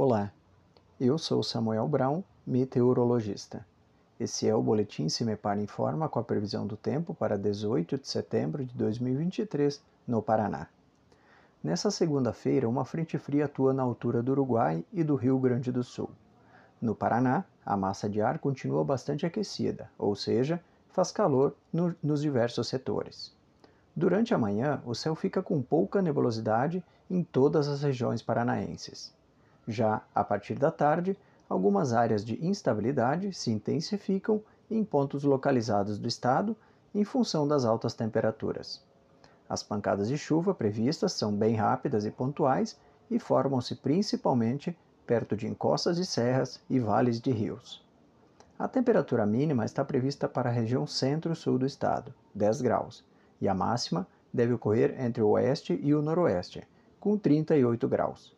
Olá, eu sou Samuel Brown, meteorologista. Esse é o Boletim Cimepar Informa com a previsão do tempo para 18 de setembro de 2023, no Paraná. Nessa segunda-feira, uma frente fria atua na altura do Uruguai e do Rio Grande do Sul. No Paraná, a massa de ar continua bastante aquecida, ou seja, faz calor no, nos diversos setores. Durante a manhã, o céu fica com pouca nebulosidade em todas as regiões paranaenses. Já a partir da tarde, algumas áreas de instabilidade se intensificam em pontos localizados do estado em função das altas temperaturas. As pancadas de chuva previstas são bem rápidas e pontuais e formam-se principalmente perto de encostas de serras e vales de rios. A temperatura mínima está prevista para a região centro-sul do estado, 10 graus, e a máxima deve ocorrer entre o oeste e o noroeste, com 38 graus.